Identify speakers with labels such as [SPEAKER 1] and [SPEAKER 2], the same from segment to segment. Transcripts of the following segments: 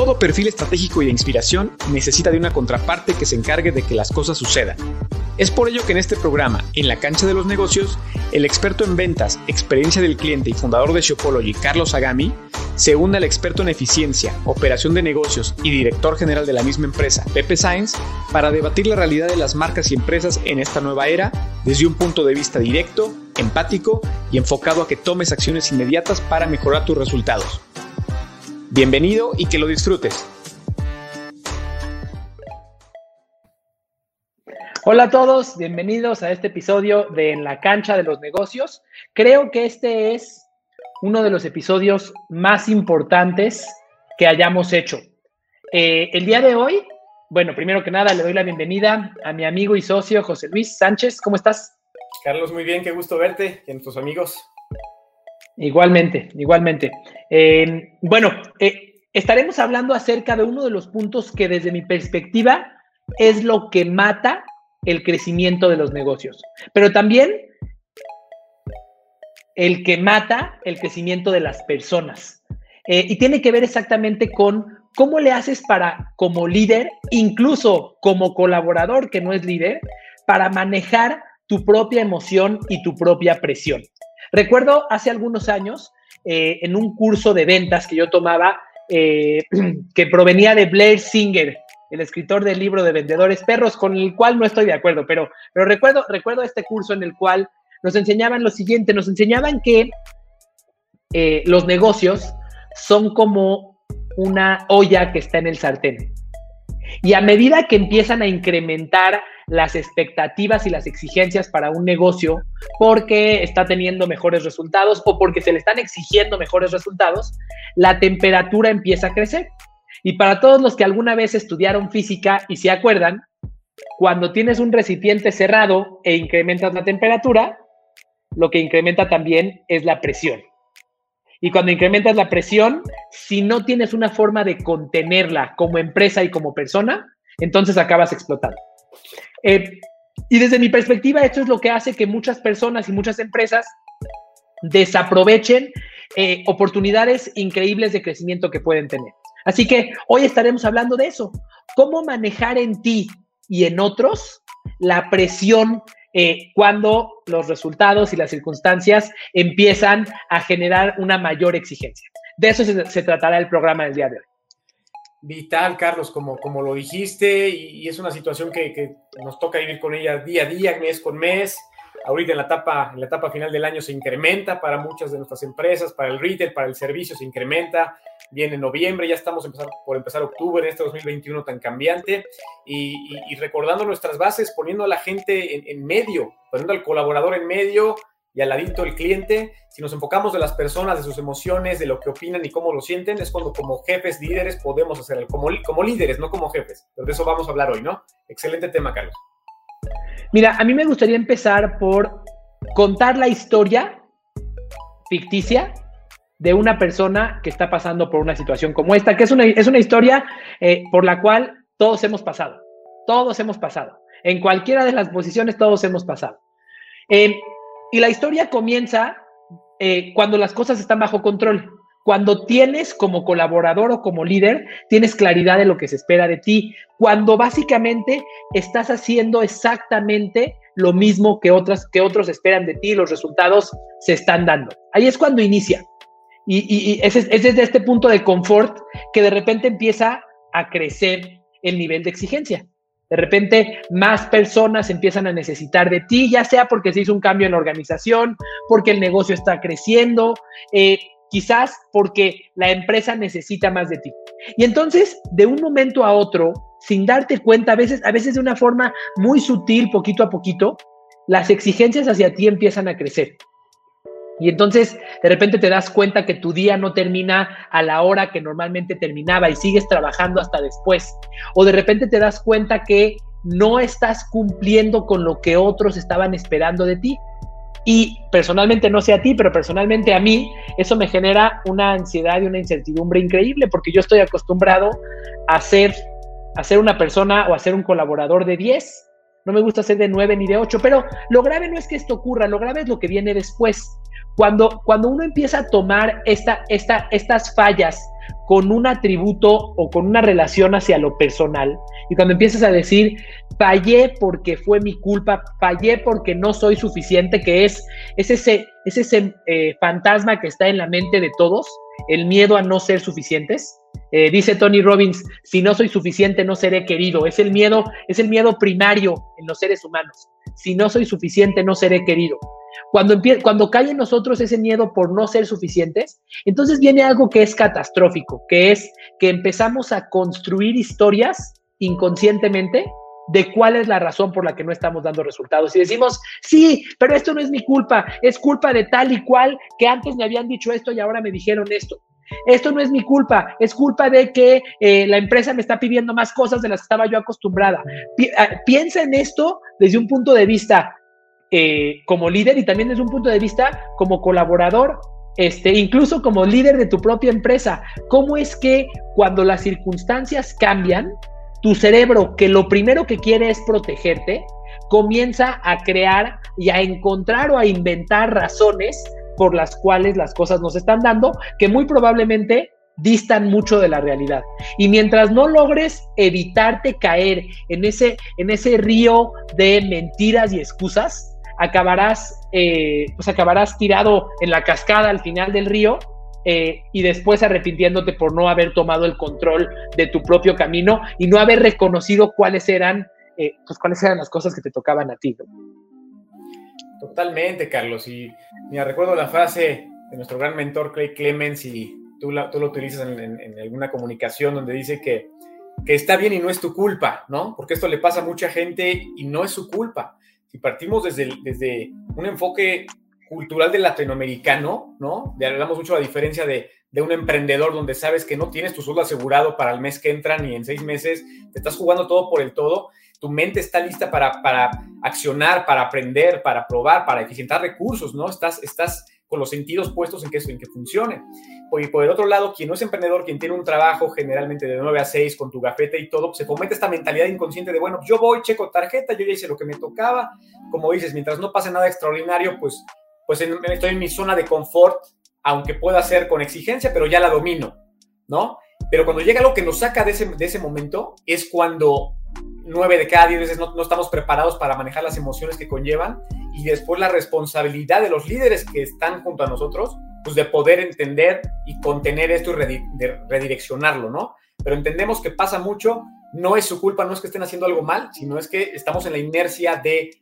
[SPEAKER 1] Todo perfil estratégico y de inspiración necesita de una contraparte que se encargue de que las cosas sucedan. Es por ello que en este programa, En la cancha de los negocios, el experto en ventas, experiencia del cliente y fundador de Shopology, Carlos Agami, se une al experto en eficiencia, operación de negocios y director general de la misma empresa, Pepe Sainz, para debatir la realidad de las marcas y empresas en esta nueva era desde un punto de vista directo, empático y enfocado a que tomes acciones inmediatas para mejorar tus resultados. Bienvenido y que lo disfrutes.
[SPEAKER 2] Hola a todos, bienvenidos a este episodio de En la cancha de los negocios. Creo que este es uno de los episodios más importantes que hayamos hecho. Eh, el día de hoy, bueno, primero que nada le doy la bienvenida a mi amigo y socio José Luis Sánchez. ¿Cómo estás?
[SPEAKER 3] Carlos, muy bien, qué gusto verte y a nuestros amigos.
[SPEAKER 2] Igualmente, igualmente. Eh, bueno, eh, estaremos hablando acerca de uno de los puntos que desde mi perspectiva es lo que mata el crecimiento de los negocios, pero también el que mata el crecimiento de las personas. Eh, y tiene que ver exactamente con cómo le haces para, como líder, incluso como colaborador que no es líder, para manejar tu propia emoción y tu propia presión. Recuerdo hace algunos años, eh, en un curso de ventas que yo tomaba, eh, que provenía de Blair Singer, el escritor del libro de Vendedores Perros, con el cual no estoy de acuerdo, pero, pero recuerdo, recuerdo este curso en el cual nos enseñaban lo siguiente, nos enseñaban que eh, los negocios son como una olla que está en el sartén. Y a medida que empiezan a incrementar las expectativas y las exigencias para un negocio porque está teniendo mejores resultados o porque se le están exigiendo mejores resultados, la temperatura empieza a crecer. Y para todos los que alguna vez estudiaron física y se acuerdan, cuando tienes un recipiente cerrado e incrementas la temperatura, lo que incrementa también es la presión. Y cuando incrementas la presión, si no tienes una forma de contenerla como empresa y como persona, entonces acabas explotando. Eh, y desde mi perspectiva, esto es lo que hace que muchas personas y muchas empresas desaprovechen eh, oportunidades increíbles de crecimiento que pueden tener. Así que hoy estaremos hablando de eso, cómo manejar en ti y en otros la presión eh, cuando los resultados y las circunstancias empiezan a generar una mayor exigencia. De eso se, tratará el programa del día de hoy.
[SPEAKER 3] Vital, Carlos, como, como lo dijiste, y, es una situación que, que, nos toca vivir con ella día a día, mes con mes ahorita en la etapa, en la etapa final del año se incrementa para muchas de nuestras empresas, para el retail, para el servicio se incrementa, viene noviembre, ya estamos por empezar octubre en este 2021 tan cambiante y, recordando nuestras bases, poniendo a la gente en, en, medio, poniendo al colaborador en medio y al ladito el cliente, si nos enfocamos de las personas, de sus emociones, de lo que opinan y cómo lo sienten, es cuando como jefes, líderes podemos hacer, como, como líderes, no como jefes, pero de eso vamos a hablar hoy, ¿no? Excelente tema, Carlos.
[SPEAKER 2] Mira, a mí me gustaría empezar por contar la historia ficticia de una persona que está pasando por una situación como esta, que es una, es una historia eh, por la cual todos hemos pasado, todos hemos pasado, en cualquiera de las posiciones todos hemos pasado. Eh, y la historia comienza eh, cuando las cosas están bajo control. Cuando tienes como colaborador o como líder, tienes claridad de lo que se espera de ti. Cuando básicamente estás haciendo exactamente lo mismo que, otras, que otros esperan de ti, los resultados se están dando. Ahí es cuando inicia. Y, es, es desde este punto de confort que de repente empieza a crecer el nivel de exigencia. De repente, más personas empiezan a necesitar de ti, ya sea porque se hizo un cambio en la organización, porque el negocio está creciendo, eh, quizás porque la empresa necesita más de ti. Y entonces, de un momento a otro, sin darte cuenta, a veces, a veces de una forma muy sutil, poquito a poquito, las exigencias hacia ti empiezan a crecer. Y entonces de repente te das cuenta que tu día no termina a la hora que normalmente terminaba y sigues trabajando hasta después. O de repente te das cuenta que no estás cumpliendo con lo que otros estaban esperando de ti. Y personalmente, no sé a ti, pero personalmente a mí, eso me genera una ansiedad y una incertidumbre increíble porque yo estoy acostumbrado a ser, a ser una persona o a ser un colaborador de 10. No me gusta ser de 9 ni de 8, pero lo grave no es que esto ocurra, lo grave es lo que viene después. Cuando, cuando uno empieza a tomar esta, esta, estas fallas con un atributo o con una relación hacia lo personal, y cuando empiezas a decir, fallé porque fue mi culpa, fallé porque no soy suficiente, que es, es ese, es ese eh, fantasma que está en la mente de todos, el miedo a no ser suficientes. Eh, dice Tony Robbins, si no soy suficiente no seré querido. Es el miedo, es el miedo primario en los seres humanos. Si no soy suficiente no seré querido. Cuando, cuando cae en nosotros ese miedo por no ser suficientes, entonces viene algo que es catastrófico, que es que empezamos a construir historias inconscientemente de cuál es la razón por la que no estamos dando resultados. Y decimos, sí, pero esto no es mi culpa, es culpa de tal y cual que antes me habían dicho esto y ahora me dijeron esto. Esto no es mi culpa, es culpa de que eh, la empresa me está pidiendo más cosas de las que estaba yo acostumbrada. Ah, piensa en esto desde un punto de vista eh, como líder y también desde un punto de vista como colaborador, este, incluso como líder de tu propia empresa. ¿Cómo es que cuando las circunstancias cambian, tu cerebro, que lo primero que quiere es protegerte, comienza a crear y a encontrar o a inventar razones por las cuales las cosas nos están dando, que muy probablemente distan mucho de la realidad. Y mientras no logres evitarte caer en ese, en ese río de mentiras y excusas, acabarás, eh, pues acabarás tirado en la cascada al final del río eh, y después arrepintiéndote por no haber tomado el control de tu propio camino y no haber reconocido cuáles eran, eh, pues cuáles eran las cosas que te tocaban a ti.
[SPEAKER 3] Totalmente, Carlos. Y me recuerdo la frase de nuestro gran mentor Craig Clemens y tú, la, tú lo utilizas en, alguna comunicación donde dice que, que está bien y no es tu culpa, ¿no? Porque esto le pasa a mucha gente y no es su culpa si partimos desde, desde un enfoque cultural del latinoamericano, ¿no? De, hablamos mucho la diferencia de, de, un emprendedor donde sabes que no tienes tu sueldo asegurado para el mes que entra ni en seis meses, te estás jugando todo por el todo, tu mente está lista para, para accionar, para aprender, para probar, para eficientar recursos, ¿no? Estás, estás con los sentidos puestos en que, en que funcione. Y por el otro lado, quien no es emprendedor, quien tiene un trabajo generalmente de 9 a 6 con tu gafete y todo, se fomenta esta mentalidad inconsciente de, bueno, yo voy, checo tarjeta, yo ya hice lo que me tocaba. Como dices, mientras no pase nada extraordinario, pues, pues estoy en mi zona de confort, aunque pueda ser con exigencia, pero ya la domino, ¿no? Pero cuando llega algo que nos saca de ese, de ese momento, es cuando nueve de cada diez veces no, no, estamos preparados para manejar las emociones que conllevan y después la responsabilidad de los líderes que están junto a nosotros, pues de poder entender y contener esto y redireccionarlo, ¿no? Pero entendemos que pasa mucho, no es su culpa, no es que estén haciendo algo mal, sino es que estamos en la inercia de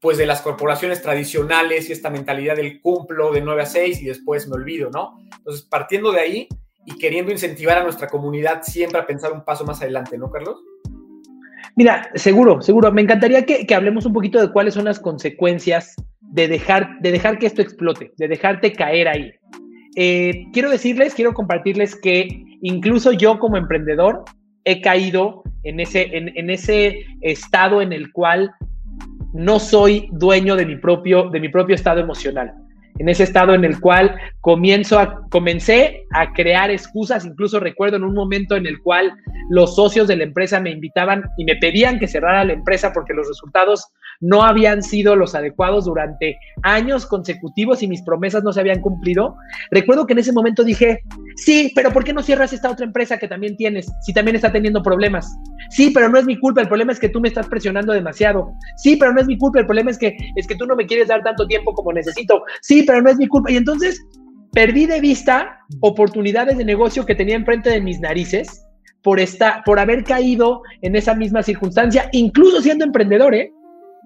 [SPEAKER 3] pues de las corporaciones tradicionales y esta mentalidad del cumplo de 9 a 6 y después me olvido, ¿no? Entonces, partiendo de ahí y queriendo incentivar a nuestra comunidad siempre a pensar un paso más adelante, ¿no, Carlos?
[SPEAKER 2] Mira, seguro, seguro. Me encantaría que, hablemos un poquito de cuáles son las consecuencias de dejar, de dejar que esto explote, de dejarte caer ahí. Eh, quiero decirles, quiero compartirles que incluso yo como emprendedor he caído en ese, en, ese estado en el cual no soy dueño de mi propio, de mi propio estado emocional en ese estado en el cual comienzo a, comencé a crear excusas, incluso recuerdo en un momento en el cual los socios de la empresa me invitaban y me pedían que cerrara la empresa porque los resultados no habían sido los adecuados durante años consecutivos y mis promesas no se habían cumplido. Recuerdo que en ese momento dije, sí, pero ¿por qué no cierras esta otra empresa que también tienes si también está teniendo problemas? Sí, pero no es mi culpa, el problema es que tú me estás presionando demasiado. Sí, pero no es mi culpa, el problema es que es que tú no me quieres dar tanto tiempo como necesito. Sí, pero no es mi culpa. Y entonces perdí de vista oportunidades de negocio que tenía enfrente de mis narices por, esta, por haber caído en esa misma circunstancia, incluso siendo emprendedor, ¿eh?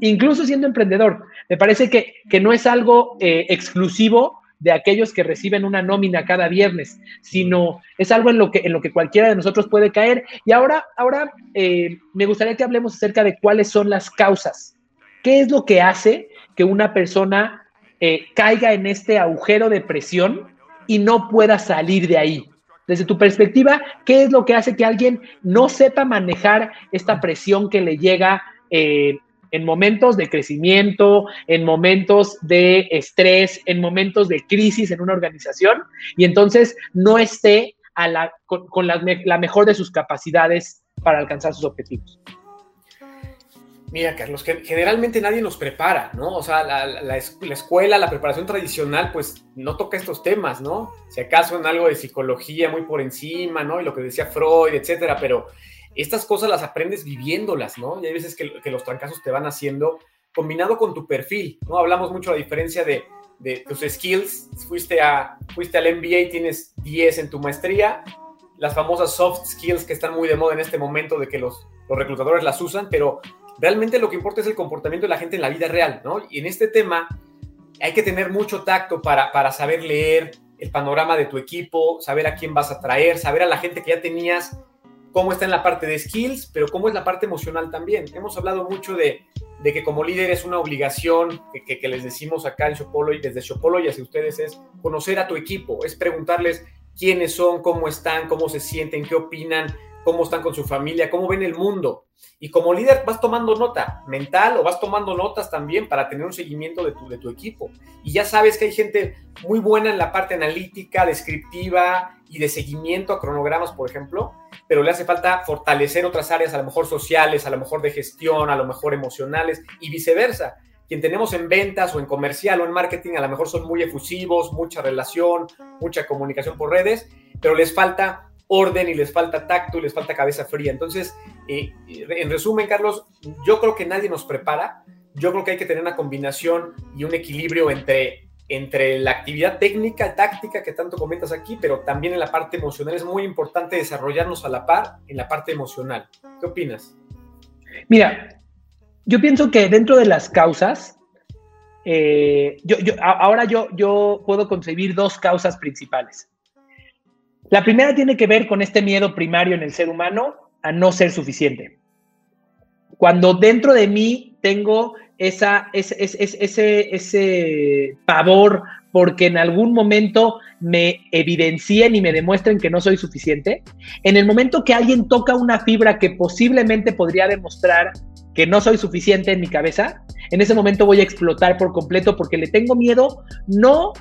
[SPEAKER 2] Incluso siendo emprendedor. Me parece que, que no es algo eh, exclusivo de aquellos que reciben una nómina cada viernes, sino es algo en lo que, en lo que cualquiera de nosotros puede caer. Y ahora, ahora eh, me gustaría que hablemos acerca de cuáles son las causas. ¿Qué es lo que hace que una persona eh, caiga en este agujero de presión y no pueda salir de ahí. Desde tu perspectiva, ¿qué es lo que hace que alguien no sepa manejar esta presión que le llega eh, en momentos de crecimiento, en momentos de estrés, en momentos de crisis en una organización y entonces no esté con, la mejor de sus capacidades para alcanzar sus objetivos?
[SPEAKER 3] Mira, Carlos, que generalmente nadie nos prepara, ¿no? O sea, la, escuela, la preparación tradicional, pues no toca estos temas, ¿no? Si acaso en algo de psicología muy por encima, ¿no? Y lo que decía Freud, etcétera, pero estas cosas las aprendes viviéndolas, ¿no? Y hay veces que, los trancazos te van haciendo combinado con tu perfil, ¿no? Hablamos mucho de la diferencia de, tus skills, fuiste, a, fuiste al MBA y tienes 10 en tu maestría, las famosas soft skills que están muy de moda en este momento de que los, los reclutadores las usan, pero realmente lo que importa es el comportamiento de la gente en la vida real, ¿no? Y en este tema hay que tener mucho tacto para, para saber leer el panorama de tu equipo, saber a quién vas a traer, saber a la gente que ya tenías, cómo está en la parte de skills, pero cómo es la parte emocional también. Hemos hablado mucho de, que como líder es una obligación que, les decimos acá en Shopolo y desde Shopolo y hacia ustedes es conocer a tu equipo, es preguntarles quiénes son, cómo están, cómo se sienten, qué opinan, cómo están con su familia, cómo ven el mundo. Y como líder vas tomando nota mental o vas tomando notas también para tener un seguimiento de tu, de tu equipo. Y ya sabes que hay gente muy buena en la parte analítica, descriptiva y de seguimiento a cronogramas, por ejemplo, pero le hace falta fortalecer otras áreas, a lo mejor sociales, a lo mejor de gestión, a lo mejor emocionales y viceversa. Quien tenemos en ventas o en comercial o en marketing, a lo mejor son muy efusivos, mucha relación, mucha comunicación por redes, pero les falta orden y les falta tacto y les falta cabeza fría. Entonces, eh, en resumen, Carlos, yo creo que nadie nos prepara. Yo creo que hay que tener una combinación y un equilibrio entre, entre la actividad técnica, táctica que tanto comentas aquí, pero también en la parte emocional. Es muy importante desarrollarnos a la par en la parte emocional. ¿Qué opinas?
[SPEAKER 2] Mira, yo pienso que dentro de las causas, eh, yo, ahora yo, yo puedo concebir dos causas principales. La primera tiene que ver con este miedo primario en el ser humano a no ser suficiente. Cuando dentro de mí tengo esa, ese, ese, ese pavor porque en algún momento me evidencien y me demuestren que no soy suficiente, en el momento que alguien toca una fibra que posiblemente podría demostrar que no soy suficiente en mi cabeza, en ese momento voy a explotar por completo porque le tengo miedo no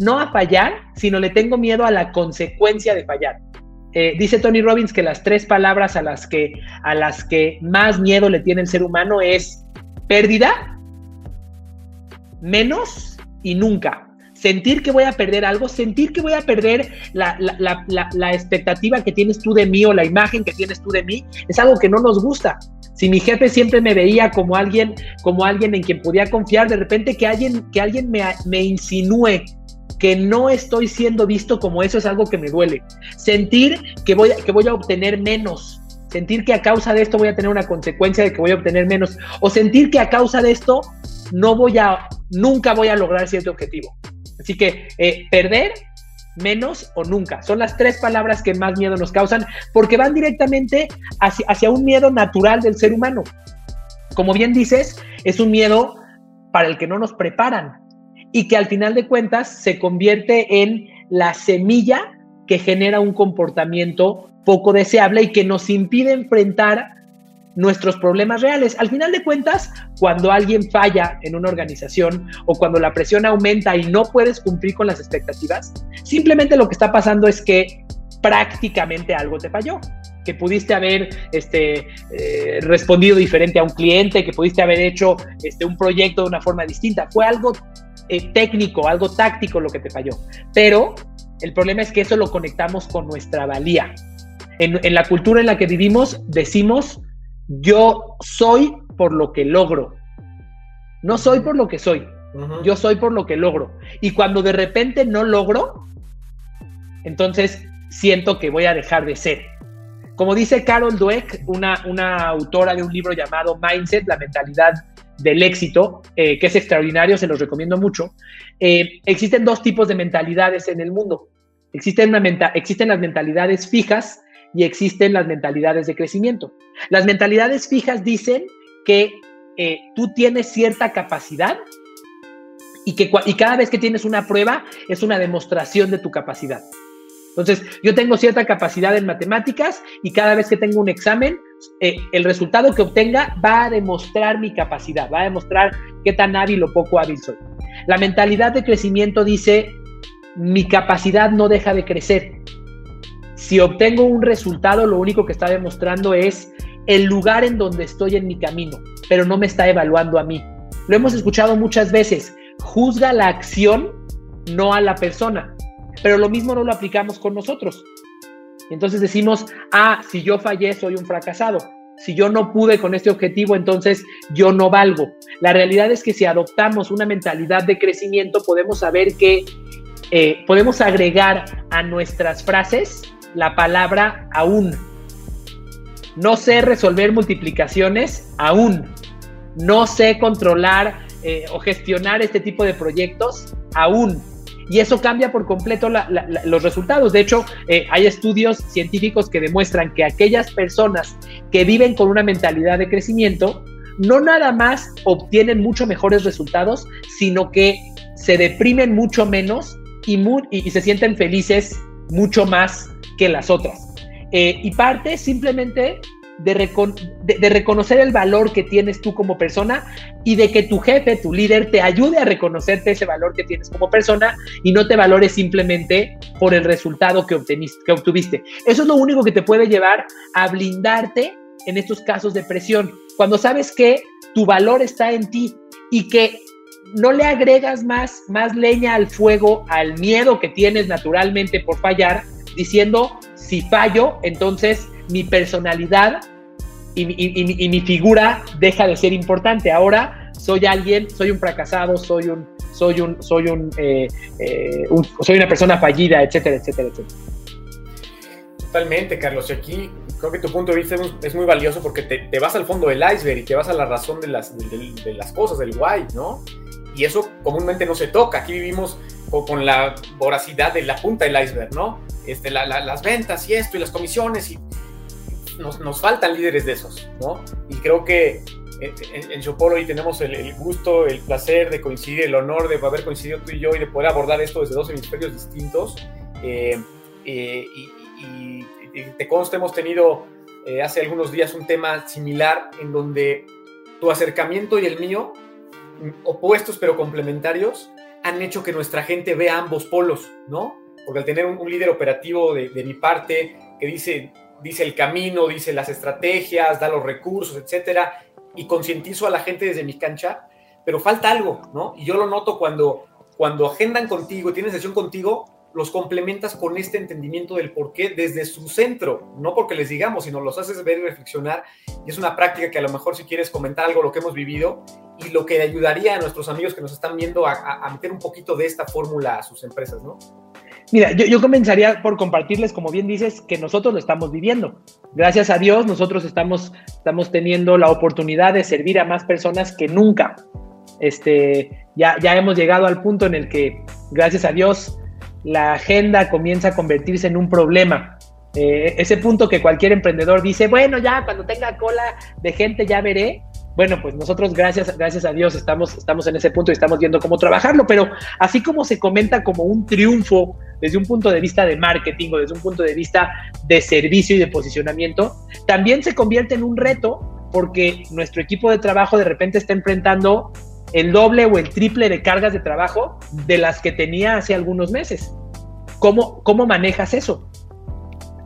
[SPEAKER 2] no a fallar, sino le tengo miedo a la consecuencia de fallar. Eh, dice Tony Robbins que las tres palabras a las que, a las que más miedo le tiene el ser humano es pérdida, menos y nunca. Sentir que voy a perder algo, sentir que voy a perder la, la, expectativa que tienes tú de mí o la imagen que tienes tú de mí, es algo que no nos gusta. Si mi jefe siempre me veía como alguien, como alguien en quien podía confiar, de repente que alguien, que alguien me, me insinúe que no estoy siendo visto como eso es algo que me duele. Sentir que voy, que voy a obtener menos. Sentir que a causa de esto voy a tener una consecuencia de que voy a obtener menos. O sentir que a causa de esto no voy a, nunca voy a lograr cierto objetivo. Así que eh, perder, menos o nunca. Son las tres palabras que más miedo nos causan porque van directamente hacia, hacia un miedo natural del ser humano. Como bien dices, es un miedo para el que no nos preparan y que al final de cuentas se convierte en la semilla que genera un comportamiento poco deseable y que nos impide enfrentar nuestros problemas reales. Al final de cuentas, cuando alguien falla en una organización o cuando la presión aumenta y no puedes cumplir con las expectativas, simplemente lo que está pasando es que prácticamente algo te falló que pudiste haber este, eh, respondido diferente a un cliente, que pudiste haber hecho este, un proyecto de una forma distinta. Fue algo eh, técnico, algo táctico lo que te falló. Pero el problema es que eso lo conectamos con nuestra valía. En, en la cultura en la que vivimos decimos, yo soy por lo que logro. No soy por lo que soy. Yo soy por lo que logro. Y cuando de repente no logro, entonces siento que voy a dejar de ser. Como dice Carol Dweck, una, una autora de un libro llamado Mindset, la mentalidad del éxito, eh, que es extraordinario, se los recomiendo mucho. Eh, existen dos tipos de mentalidades en el mundo. Existen, una existen las mentalidades fijas y existen las mentalidades de crecimiento. Las mentalidades fijas dicen que eh, tú tienes cierta capacidad y que y cada vez que tienes una prueba es una demostración de tu capacidad. Entonces, yo tengo cierta capacidad en matemáticas y cada vez que tengo un examen, eh, el resultado que obtenga va a demostrar mi capacidad, va a demostrar qué tan hábil o poco hábil soy. La mentalidad de crecimiento dice, mi capacidad no deja de crecer. Si obtengo un resultado, lo único que está demostrando es el lugar en donde estoy en mi camino. pero no me está evaluando a mí. Lo hemos escuchado muchas veces. Juzga la acción, no a la persona. Pero lo mismo no lo aplicamos con nosotros. Entonces decimos, ah, si yo fallé, soy un fracasado. Si yo no pude con este objetivo, entonces yo no valgo. La realidad es que si adoptamos una mentalidad de crecimiento, podemos saber que eh, podemos agregar a nuestras frases la palabra aún. No sé resolver multiplicaciones aún. No sé controlar eh, o gestionar este tipo de proyectos aún y eso cambia por completo los resultados. De hecho, eh, hay estudios científicos que demuestran que aquellas personas que viven con una mentalidad de crecimiento no nada más obtienen mucho mejores resultados, sino que se deprimen mucho menos y, y, se sienten felices mucho más que las otras. Eh, y parte simplemente de, reconocer el valor que tienes tú como persona y de que tu jefe, tu líder, te ayude a reconocerte ese valor que tienes como persona y no te valores simplemente por el resultado que, que obtuviste. Eso es lo único que te puede llevar a blindarte en estos casos de presión. Cuando sabes que tu valor está en ti y que no le agregas más, más leña al fuego, al miedo que tienes naturalmente por fallar, diciendo, si fallo, entonces mi personalidad y, mi figura deja de ser importante. Ahora soy alguien, soy un fracasado, soy un, soy un, soy eh, eh, un, soy una persona fallida, etcétera, etcétera, etcétera.
[SPEAKER 3] Totalmente, Carlos. Y aquí creo que tu punto de vista es muy valioso porque te, vas al fondo del iceberg y te vas a la razón de las, de, las cosas, del why, ¿no? Y eso comúnmente no se toca. Aquí vivimos con, la voracidad de la punta del iceberg, ¿no? Este, las ventas y esto y las comisiones y nos, faltan líderes de esos, ¿no? Y creo que en, en hoy tenemos el, gusto, el placer de coincidir, el honor de haber coincidido tú y yo y de poder abordar esto desde dos hemisferios distintos. Eh, eh, y, te consta, hemos tenido eh, hace algunos días un tema similar en donde tu acercamiento y el mío, opuestos pero complementarios, han hecho que nuestra gente vea ambos polos, ¿no? Porque al tener un, líder operativo de, mi parte que dice, dice el camino, dice las estrategias, da los recursos, etcétera, y concientizo a la gente desde mi cancha, pero falta algo, ¿no? Y yo lo noto cuando, cuando agendan contigo, tienen sesión contigo, los complementas con este entendimiento del por qué desde su centro, no porque les digamos, sino los haces ver y reflexionar. Y es una práctica que a lo mejor si quieres comentar algo, lo que hemos vivido y lo que ayudaría a nuestros amigos que nos están viendo a meter un poquito de esta fórmula a sus empresas, ¿no?
[SPEAKER 2] Mira, yo, comenzaría por compartirles, como bien dices, que nosotros lo estamos viviendo. Gracias a Dios, nosotros estamos, estamos teniendo la oportunidad de servir a más personas que nunca. Este, ya, ya hemos llegado al punto en el que, gracias a Dios, la agenda comienza a convertirse en un problema. Eh, ese punto que cualquier emprendedor dice, bueno, ya cuando tenga cola de gente ya veré, bueno, pues nosotros gracias, gracias a Dios estamos, estamos en ese punto y estamos viendo cómo trabajarlo, pero así como se comenta como un triunfo desde un punto de vista de marketing o desde un punto de vista de servicio y de posicionamiento, también se convierte en un reto porque nuestro equipo de trabajo de repente está enfrentando el doble o el triple de cargas de trabajo de las que tenía hace algunos meses. ¿Cómo, cómo manejas eso?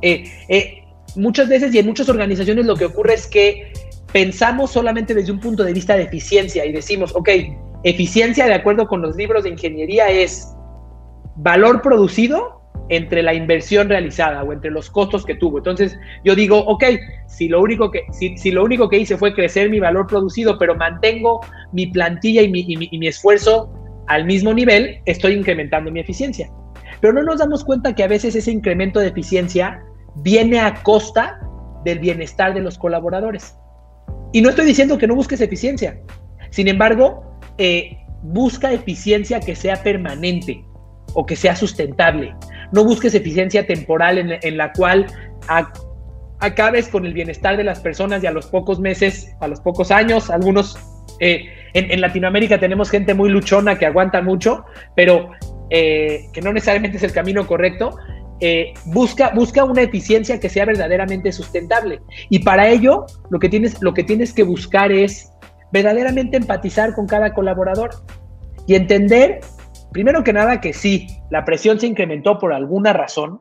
[SPEAKER 2] Eh, eh, muchas veces y en muchas organizaciones lo que ocurre es que pensamos solamente desde un punto de vista de eficiencia y decimos, ok, eficiencia de acuerdo con los libros de ingeniería es valor producido entre la inversión realizada o entre los costos que tuvo. Entonces yo digo, ok, si lo único que, si, lo único que hice fue crecer mi valor producido, pero mantengo mi plantilla y mi, y mi esfuerzo al mismo nivel, estoy incrementando mi eficiencia. Pero no nos damos cuenta que a veces ese incremento de eficiencia viene a costa del bienestar de los colaboradores. Y no estoy diciendo que no busques eficiencia. Sin embargo, eh, busca eficiencia que sea permanente o que sea sustentable. No busques eficiencia temporal en, la cual acabes con el bienestar de las personas y a los pocos meses, a los pocos años, algunos... Eh, en, Latinoamérica tenemos gente muy luchona que aguanta mucho, pero eh, que no necesariamente es el camino correcto. Eh, busca, busca una eficiencia que sea verdaderamente sustentable. Y para ello, lo que, tienes, lo que tienes que buscar es verdaderamente empatizar con cada colaborador y entender, primero que nada, que sí, la presión se incrementó por alguna razón,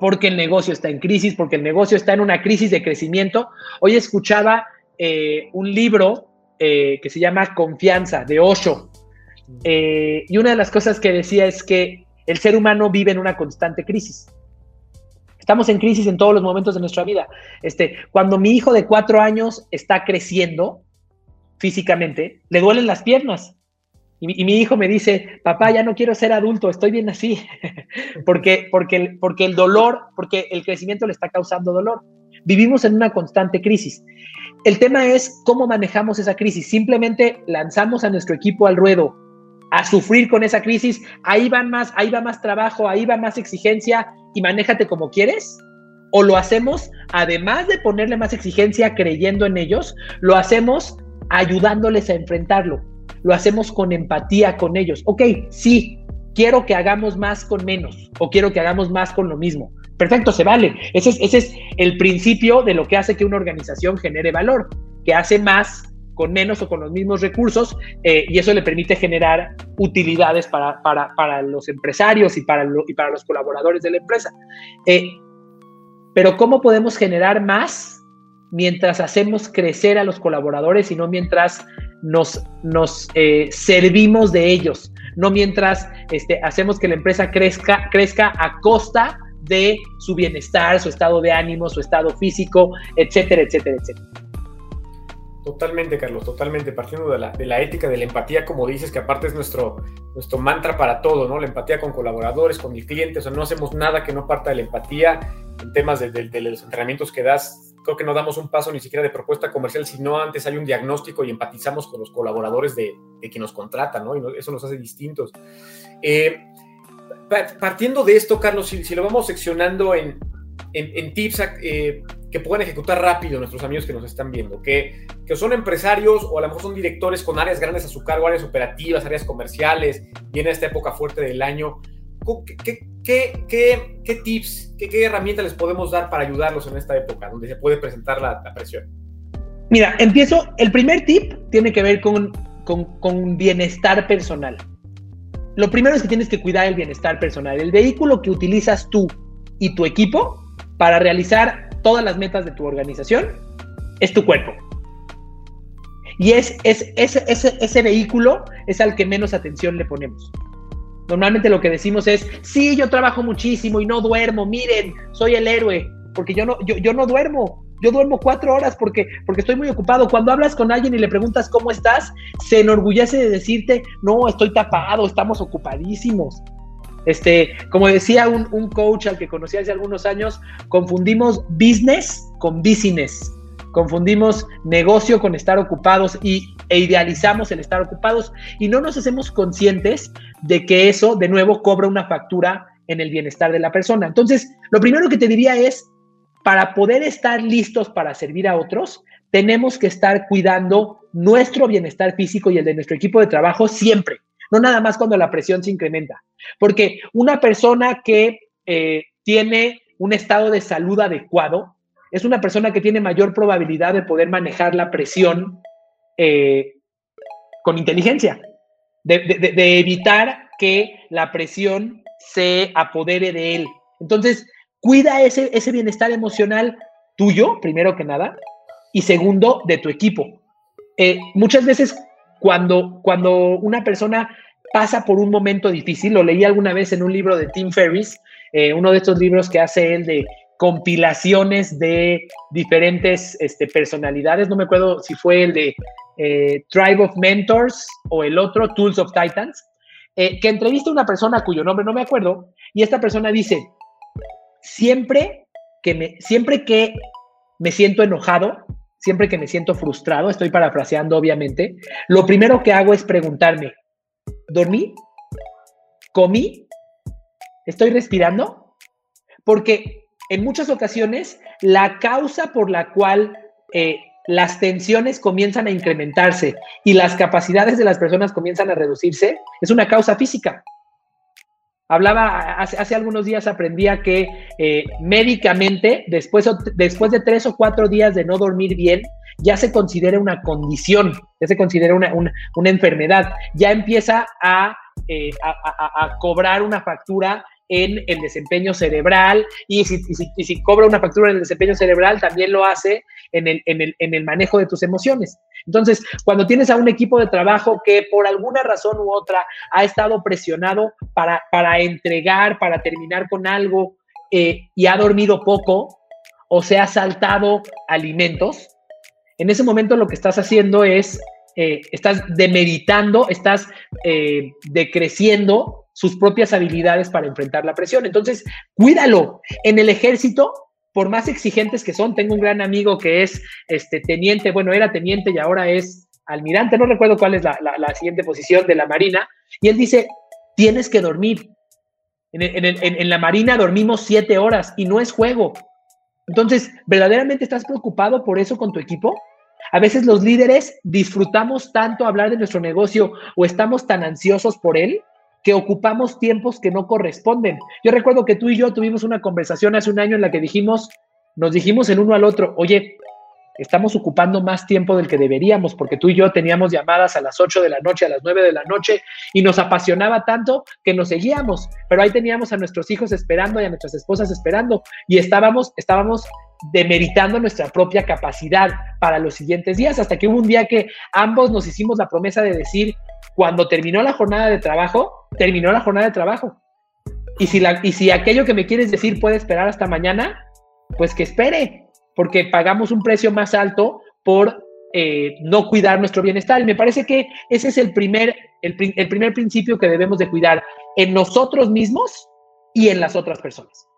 [SPEAKER 2] porque el negocio está en crisis, porque el negocio está en una crisis de crecimiento. Hoy escuchaba eh, un libro eh, que se llama Confianza, de Osho. Eh, y una de las cosas que decía es que el ser humano vive en una constante crisis. Estamos en crisis en todos los momentos de nuestra vida. Este, cuando mi hijo de cuatro años está creciendo físicamente, le duelen las piernas. Y, mi hijo me dice, papá, ya no quiero ser adulto, estoy bien así. porque, porque, porque el dolor, porque el crecimiento le está causando dolor. Vivimos en una constante crisis. El tema es cómo manejamos esa crisis. Simplemente lanzamos a nuestro equipo al ruedo a sufrir con esa crisis. Ahí van más, ahí va más trabajo, ahí va más exigencia y manéjate como quieres. O lo hacemos, además de ponerle más exigencia creyendo en ellos, lo hacemos ayudándoles a enfrentarlo. Lo hacemos con empatía con ellos. Ok, sí, quiero que hagamos más con menos o quiero que hagamos más con lo mismo. Perfecto, se vale. Ese es, ese es el principio de lo que hace que una organización genere valor, que hace más con menos o con los mismos recursos eh, y eso le permite generar utilidades para, para, los empresarios y para, y para los colaboradores de la empresa. Eh, pero ¿cómo podemos generar más mientras hacemos crecer a los colaboradores y no mientras nos, nos eh, servimos de ellos? No mientras este, hacemos que la empresa crezca, crezca a costa de su bienestar, su estado de ánimo, su estado físico, etcétera, etcétera, etcétera.
[SPEAKER 3] Totalmente, Carlos, totalmente. Partiendo de la, de la, ética, de la empatía, como dices, que aparte es nuestro, nuestro mantra para todo, ¿no? La empatía con colaboradores, con el cliente, o sea, no hacemos nada que no parta de la empatía en temas de, de, los entrenamientos que das. Creo que no damos un paso ni siquiera de propuesta comercial, sino antes hay un diagnóstico y empatizamos con los colaboradores de, de quien nos contrata, ¿no? Y eso nos hace distintos. Eh, partiendo de esto, Carlos, si, si, lo vamos seccionando en, en, tips eh, que puedan ejecutar rápido nuestros amigos que nos están viendo, que, que son empresarios o a lo mejor son directores con áreas grandes a su cargo, áreas operativas, áreas comerciales, viene esta época fuerte del año. ¿Qué, tips, qué, herramientas les podemos dar para ayudarlos en esta época donde se puede presentar la, presión?
[SPEAKER 2] Mira, empiezo. El primer tip tiene que ver con, con, con bienestar personal. Lo primero es que tienes que cuidar el bienestar personal. El vehículo que utilizas tú y tu equipo para realizar todas las metas de tu organización es tu cuerpo. Y es, es, ese, ese vehículo es al que menos atención le ponemos. Normalmente lo que decimos es, sí, yo trabajo muchísimo y no duermo, miren, soy el héroe, porque yo no, yo, yo no duermo, yo duermo cuatro horas porque, porque estoy muy ocupado. Cuando hablas con alguien y le preguntas cómo estás, se enorgullece de decirte, no, estoy tapado, estamos ocupadísimos. Este, como decía un, coach al que conocí hace algunos años, confundimos business con business. Confundimos negocio con estar ocupados y, e idealizamos el estar ocupados y no nos hacemos conscientes de que eso, de nuevo, cobra una factura en el bienestar de la persona. Entonces, lo primero que te diría es, para poder estar listos para servir a otros, tenemos que estar cuidando nuestro bienestar físico y el de nuestro equipo de trabajo siempre no nada más cuando la presión se incrementa. Porque una persona que eh, tiene un estado de salud adecuado es una persona que tiene mayor probabilidad de poder manejar la presión eh, con inteligencia, de, evitar que la presión se apodere de él. Entonces, cuida ese, ese bienestar emocional tuyo, primero que nada, y segundo, de tu equipo. Eh, muchas veces cuando, cuando una persona pasa por un momento difícil, lo leí alguna vez en un libro de Tim Ferriss, eh, uno de estos libros que hace él de compilaciones de diferentes este, personalidades, no me acuerdo si fue el de eh, Tribe of Mentors o el otro, Tools of Titans, eh, que entrevista a una persona cuyo nombre no me acuerdo, y esta persona dice, siempre que me, siempre que me siento enojado, siempre que me siento frustrado, estoy parafraseando obviamente, lo primero que hago es preguntarme, ¿dormí? ¿Comí? ¿Estoy respirando? Porque en muchas ocasiones la causa por la cual eh, las tensiones comienzan a incrementarse y las capacidades de las personas comienzan a reducirse es una causa física. Hablaba, hace, algunos días aprendía que eh, médicamente, después, después de tres o cuatro días de no dormir bien, ya se considera una condición, ya se considera una, enfermedad, ya empieza a, eh, a, cobrar una factura en el desempeño cerebral y si, cobra una factura en el desempeño cerebral, también lo hace en el, en, el, en el manejo de tus emociones. Entonces, cuando tienes a un equipo de trabajo que por alguna razón u otra ha estado presionado para, para entregar, para terminar con algo eh, y ha dormido poco o se ha saltado alimentos, en ese momento lo que estás haciendo es, eh, estás demeritando, estás eh, decreciendo sus propias habilidades para enfrentar la presión. Entonces, cuídalo. En el ejército, por más exigentes que son, tengo un gran amigo que es este teniente, bueno, era teniente y ahora es almirante, no recuerdo cuál es la, siguiente posición de la Marina, y él dice, tienes que dormir. En, en, la Marina dormimos siete horas y no es juego. Entonces, ¿verdaderamente estás preocupado por eso con tu equipo? A veces los líderes disfrutamos tanto hablar de nuestro negocio o estamos tan ansiosos por él que ocupamos tiempos que no corresponden. Yo recuerdo que tú y yo tuvimos una conversación hace un año en la que dijimos, nos dijimos el uno al otro, oye, estamos ocupando más tiempo del que deberíamos, porque tú y yo teníamos llamadas a las 8 de la noche, a las 9 de la noche, y nos apasionaba tanto que nos seguíamos, pero ahí teníamos a nuestros hijos esperando y a nuestras esposas esperando, y estábamos, estábamos demeritando nuestra propia capacidad para los siguientes días, hasta que hubo un día que ambos nos hicimos la promesa de decir, cuando terminó la jornada de trabajo, terminó la jornada de trabajo. Y si, la, y si aquello que me quieres decir puede esperar hasta mañana, pues que espere, porque pagamos un precio más alto por eh, no cuidar nuestro bienestar. Y me parece que ese es el primer, el, el primer principio que debemos de cuidar en nosotros mismos y en las otras personas.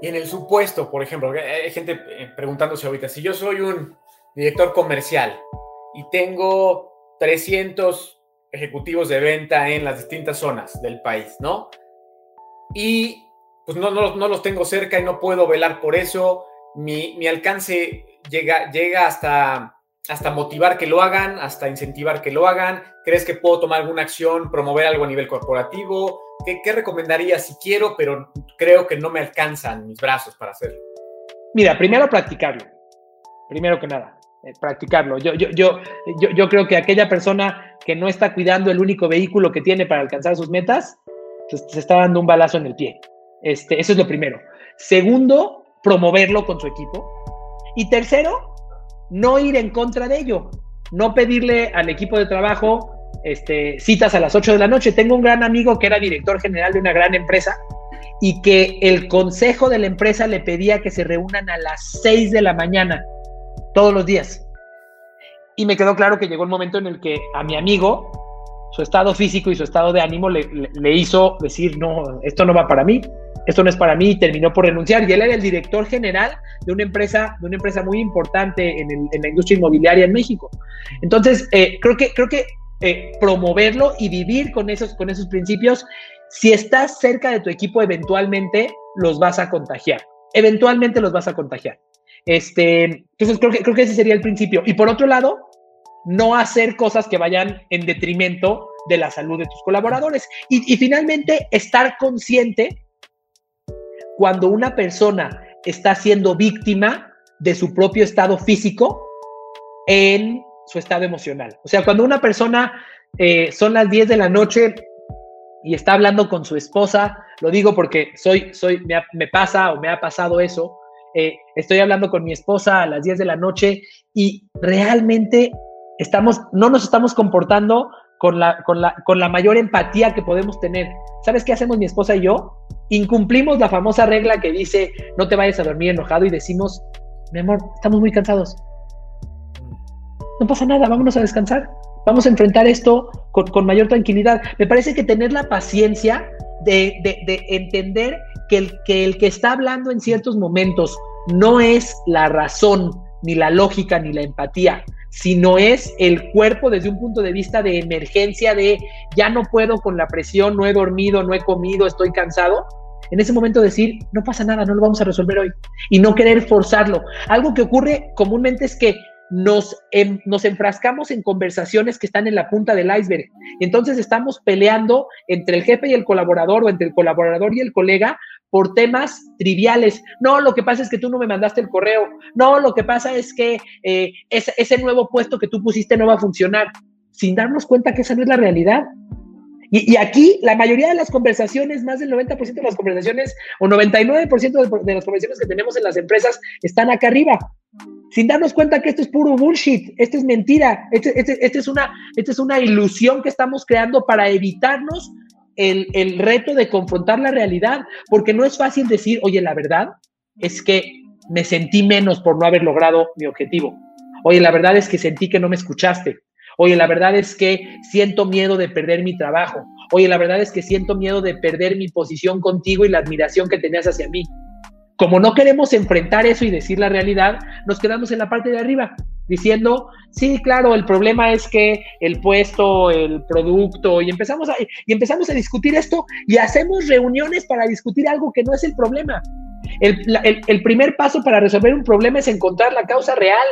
[SPEAKER 3] Y en el supuesto, por ejemplo, hay gente eh, preguntándose ahorita, si yo soy un director comercial y tengo 300 ejecutivos de venta en las distintas zonas del país, ¿no? Y pues no, no, los tengo cerca y no puedo velar por eso. Mi, alcance llega, llega hasta, hasta motivar que lo hagan, hasta incentivar que lo hagan. ¿Crees que puedo tomar alguna acción, promover algo a nivel corporativo? ¿Qué, recomendarías si quiero, pero creo que no me alcanzan mis brazos para hacerlo?
[SPEAKER 2] Mira, primero practicarlo. Primero que nada. Eh, practicarlo. Yo, yo, yo, yo, creo que aquella persona que no está cuidando el único vehículo que tiene para alcanzar sus metas, pues, se está dando un balazo en el pie. Este, eso es lo primero. Segundo, promoverlo con su equipo. Y tercero, no ir en contra de ello. No pedirle al equipo de trabajo este, citas a las 8 de la noche. Tengo un gran amigo que era director general de una gran empresa y que el consejo de la empresa le pedía que se reúnan a las 6 de la mañana todos los días. Y me quedó claro que llegó el momento en el que a mi amigo, su estado físico y su estado de ánimo le, hizo decir, no, esto no va para mí, esto no es para mí, y terminó por renunciar. Y él era el director general de una empresa, de una empresa muy importante en, la industria inmobiliaria en México. Entonces, eh, creo que, creo que eh, promoverlo y vivir con esos, con esos principios, si estás cerca de tu equipo, eventualmente los vas a contagiar. Eventualmente los vas a contagiar. Este, entonces creo que, creo que ese sería el principio. Y por otro lado, no hacer cosas que vayan en detrimento de la salud de tus colaboradores. Y, finalmente, estar consciente cuando una persona está siendo víctima de su propio estado físico en su estado emocional. O sea, cuando una persona eh, son las 10 de la noche y está hablando con su esposa, lo digo porque soy, soy, me pasa o me ha pasado eso, eh, estoy hablando con mi esposa a las 10 de la noche y realmente no nos estamos comportando con la, mayor empatía que podemos tener. ¿Sabes qué hacemos mi esposa y yo? Incumplimos la famosa regla que dice no te vayas a dormir enojado y decimos, mi amor, estamos muy cansados. No pasa nada, vámonos a descansar. Vamos a enfrentar esto con, mayor tranquilidad. Me parece que tener la paciencia de, de, de entender que el que está hablando en ciertos momentos no es la razón, ni la lógica, ni la empatía, sino es el cuerpo desde un punto de vista de emergencia, de ya no puedo con la presión, no he dormido, no he comido, estoy cansado. En ese momento decir, no pasa nada, no lo vamos a resolver hoy. Y no querer forzarlo. Algo que ocurre comúnmente es que nos, em, nos enfrascamos en conversaciones que están en la punta del iceberg. Entonces estamos peleando entre el jefe y el colaborador o entre el colaborador y el colega por temas triviales. No, lo que pasa es que tú no me mandaste el correo. No, lo que pasa es que eh, ese, ese nuevo puesto que tú pusiste no va a funcionar. Sin darnos cuenta que esa no es la realidad. Y, aquí la mayoría de las conversaciones, más del 90% de las conversaciones o 99% de, las conversaciones que tenemos en las empresas están acá arriba, sin darnos cuenta que esto es puro bullshit, esto es mentira, este, este, este es, una, esta es una ilusión que estamos creando para evitarnos el, el reto de confrontar la realidad, porque no es fácil decir, oye, la verdad es que me sentí menos por no haber logrado mi objetivo. Oye, la verdad es que sentí que no me escuchaste. Oye, la verdad es que siento miedo de perder mi trabajo. Oye, la verdad es que siento miedo de perder mi posición contigo y la admiración que tenías hacia mí. Como no queremos enfrentar eso y decir la realidad, nos quedamos en la parte de arriba, diciendo, sí, claro, el problema es que el puesto, el producto, y empezamos a, y empezamos a discutir esto y hacemos reuniones para discutir algo que no es el problema. El, el primer paso para resolver un problema es encontrar la causa real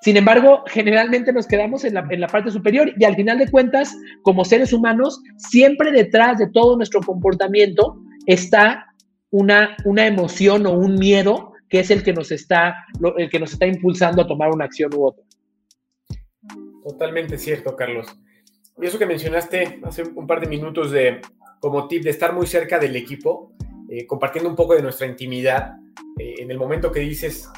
[SPEAKER 2] sin embargo, generalmente nos quedamos en la, parte superior y al final de cuentas, como seres humanos, siempre detrás de todo nuestro comportamiento está una, una emoción o un miedo que es el que, nos está, el que nos está impulsando a tomar una acción u otra.
[SPEAKER 3] Totalmente cierto, Carlos. Y eso que mencionaste hace un par de minutos de como tip de estar muy cerca del equipo, eh, compartiendo un poco de nuestra intimidad, eh, en el momento que dices,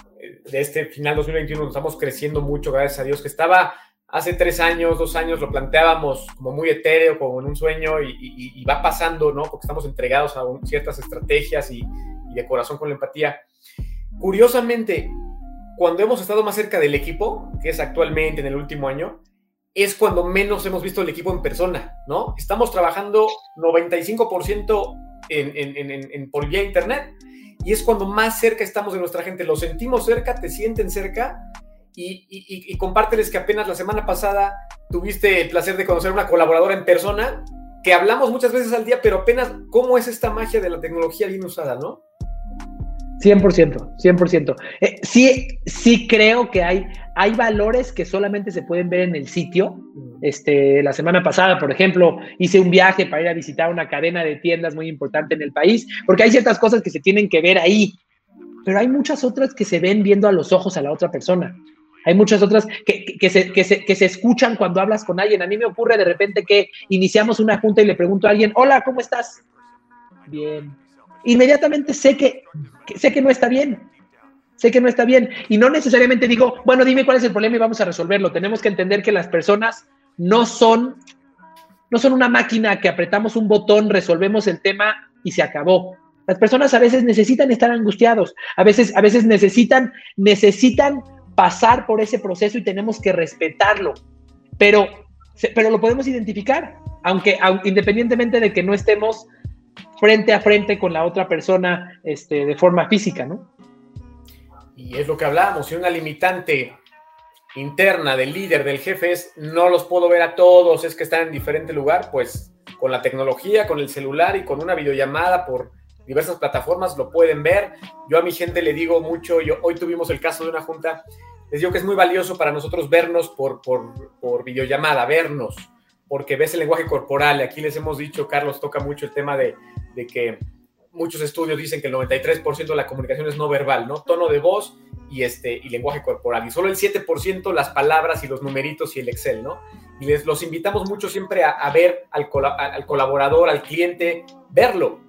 [SPEAKER 3] de este final 2021 nos estamos creciendo mucho, gracias a Dios, que estaba hace tres años, dos años, lo planteábamos como muy etéreo, como en un sueño, y, va pasando, ¿no? Porque estamos entregados a ciertas estrategias y, de corazón con la empatía. Curiosamente, cuando hemos estado más cerca del equipo, que es actualmente en el último año, es cuando menos hemos visto el equipo en persona, ¿no? Estamos trabajando 95% en, en, por vía internet y es cuando más cerca estamos de nuestra gente. Lo sentimos cerca, te sienten cerca y, y, compárteles que apenas la semana pasada tuviste el placer de conocer a una colaboradora en persona, que hablamos muchas veces al día, pero apenas cómo es esta magia de la tecnología bien usada, ¿no?
[SPEAKER 2] 100%, 100%. Eh, sí, sí creo que hay, hay valores que solamente se pueden ver en el sitio. Este, la semana pasada, por ejemplo, hice un viaje para ir a visitar una cadena de tiendas muy importante en el país, porque hay ciertas cosas que se tienen que ver ahí, pero hay muchas otras que se ven viendo a los ojos a la otra persona. Hay muchas otras que, que, se, que, se, que se escuchan cuando hablas con alguien. A mí me ocurre de repente que iniciamos una junta y le pregunto a alguien, hola, ¿cómo estás? Bien, inmediatamente sé que, sé que no está bien. Sé que no está bien. Y no necesariamente digo, bueno, dime cuál es el problema y vamos a resolverlo. Tenemos que entender que las personas no son, no son una máquina que apretamos un botón, resolvemos el tema y se acabó. Las personas a veces necesitan estar angustiados, a veces, a veces necesitan, necesitan pasar por ese proceso y tenemos que respetarlo. Pero, pero lo podemos identificar, aunque, independientemente de que no estemos frente a frente con la otra persona este, de forma física, ¿no?
[SPEAKER 3] Y es lo que hablábamos, si una limitante interna del líder, del jefe es no los puedo ver a todos, es que están en diferente lugar, pues con la tecnología, con el celular y con una videollamada por diversas plataformas lo pueden ver. Yo a mi gente le digo mucho, yo, hoy tuvimos el caso de una junta, les digo que es muy valioso para nosotros vernos por, por, por videollamada, vernos, porque ves el lenguaje corporal. Aquí les hemos dicho, Carlos toca mucho el tema de de que muchos estudios dicen que el 93% de la comunicación es no verbal, ¿no? Tono de voz y, este, y lenguaje corporal. Y solo el 7% las palabras y los numeritos y el Excel, ¿no? Y les los invitamos mucho siempre a, ver al, al, colaborador, al cliente, verlo.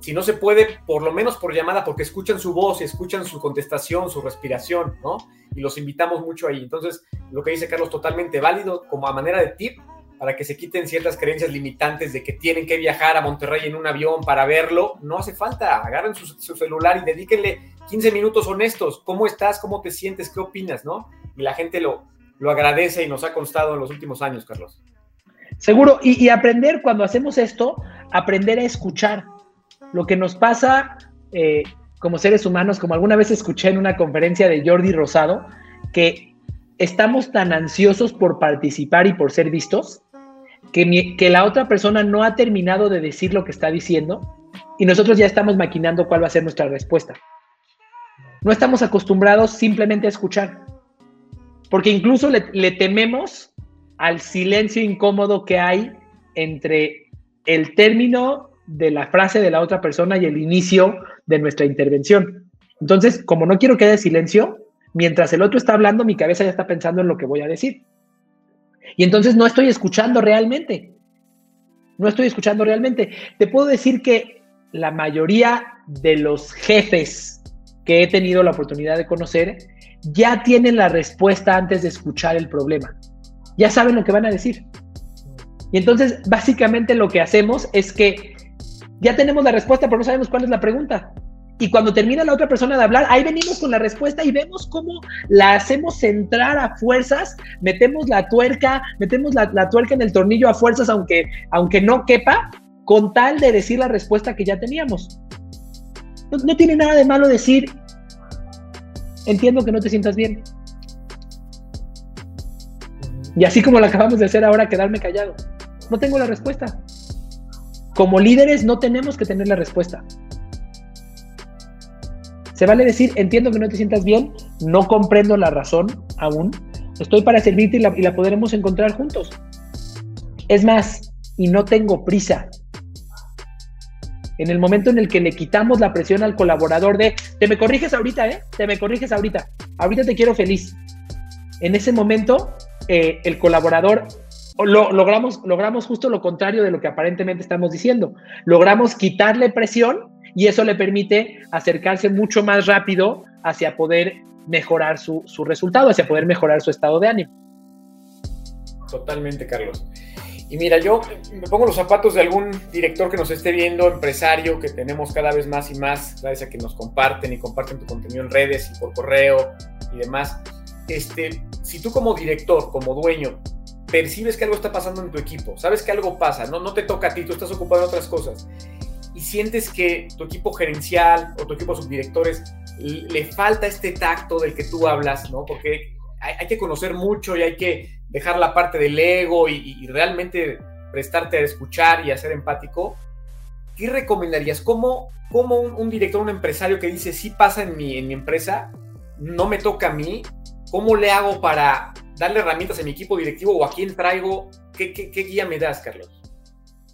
[SPEAKER 3] Si no se puede, por lo menos por llamada, porque escuchan su voz y escuchan su contestación, su respiración, ¿no? Y los invitamos mucho ahí. Entonces, lo que dice Carlos, totalmente válido como a manera de tip para que se quiten ciertas creencias limitantes de que tienen que viajar a Monterrey en un avión para verlo. No hace falta, agarren su, celular y dedíquenle 15 minutos honestos. ¿Cómo estás? ¿Cómo te sientes? ¿Qué opinas? ¿No? Y la gente lo, lo agradece y nos ha constado en los últimos años, Carlos.
[SPEAKER 2] Seguro, y, aprender cuando hacemos esto, aprender a escuchar. Lo que nos pasa eh, como seres humanos, como alguna vez escuché en una conferencia de Jordi Rosado, que estamos tan ansiosos por participar y por ser vistos que, la otra persona no ha terminado de decir lo que está diciendo y nosotros ya estamos maquinando cuál va a ser nuestra respuesta. No estamos acostumbrados simplemente a escuchar, porque incluso le, le tememos al silencio incómodo que hay entre el término de la frase de la otra persona y el inicio de nuestra intervención. Entonces, como no quiero que haya silencio, mientras el otro está hablando, mi cabeza ya está pensando en lo que voy a decir. Y entonces no estoy escuchando realmente. no estoy escuchando realmente. Te puedo decir que la mayoría de los jefes que he tenido la oportunidad de conocer ya tienen la respuesta antes de escuchar el problema. Ya saben lo que van a decir. Y entonces, básicamente lo que hacemos es que ya tenemos la respuesta, pero no sabemos cuál es la pregunta. Y cuando termina la otra persona de hablar, ahí venimos con la respuesta y vemos cómo la hacemos entrar a fuerzas, metemos la tuerca, metemos la, tuerca en el tornillo a fuerzas, aunque, aunque no quepa, con tal de decir la respuesta que ya teníamos. No, no tiene nada de malo decir, entiendo que no te sientas bien. Y así como lo acabamos de hacer ahora, quedarme callado. No tengo la respuesta. Como líderes no tenemos que tener la respuesta. Se vale decir, entiendo que no te sientas bien, no comprendo la razón aún, estoy para servirte y la, podremos encontrar juntos. Es más, y no tengo prisa. En el momento en el que le quitamos la presión al colaborador de, te me corriges ahorita, ¿eh? Te me corriges ahorita. Ahorita te quiero feliz. En ese momento, eh, el colaborador lo, logramos, logramos justo lo contrario de lo que aparentemente estamos diciendo. Logramos quitarle presión y eso le permite acercarse mucho más rápido hacia poder mejorar su, resultado, hacia poder mejorar su estado de ánimo.
[SPEAKER 3] Totalmente, Carlos. Y mira, yo me pongo los zapatos de algún director que nos esté viendo, empresario, que tenemos cada vez más y más, gracias a que nos comparten y comparten tu contenido en redes y por correo y demás. Este, si tú como director, como dueño, percibes que algo está pasando en tu equipo, sabes que algo pasa, no, no te toca a ti, tú estás ocupado en otras cosas, y sientes que tu equipo gerencial o tu equipo subdirectores le falta este tacto del que tú hablas, ¿no? Porque hay, que conocer mucho y hay que dejar la parte del ego y, realmente prestarte a escuchar y a ser empático. ¿Qué recomendarías? ¿Cómo, cómo un, director, un empresario que dice, sí pasa en mi, en mi empresa, no me toca a mí, ¿cómo le hago para darle herramientas a mi equipo directivo o a quién traigo? ¿Qué, guía me das, Carlos?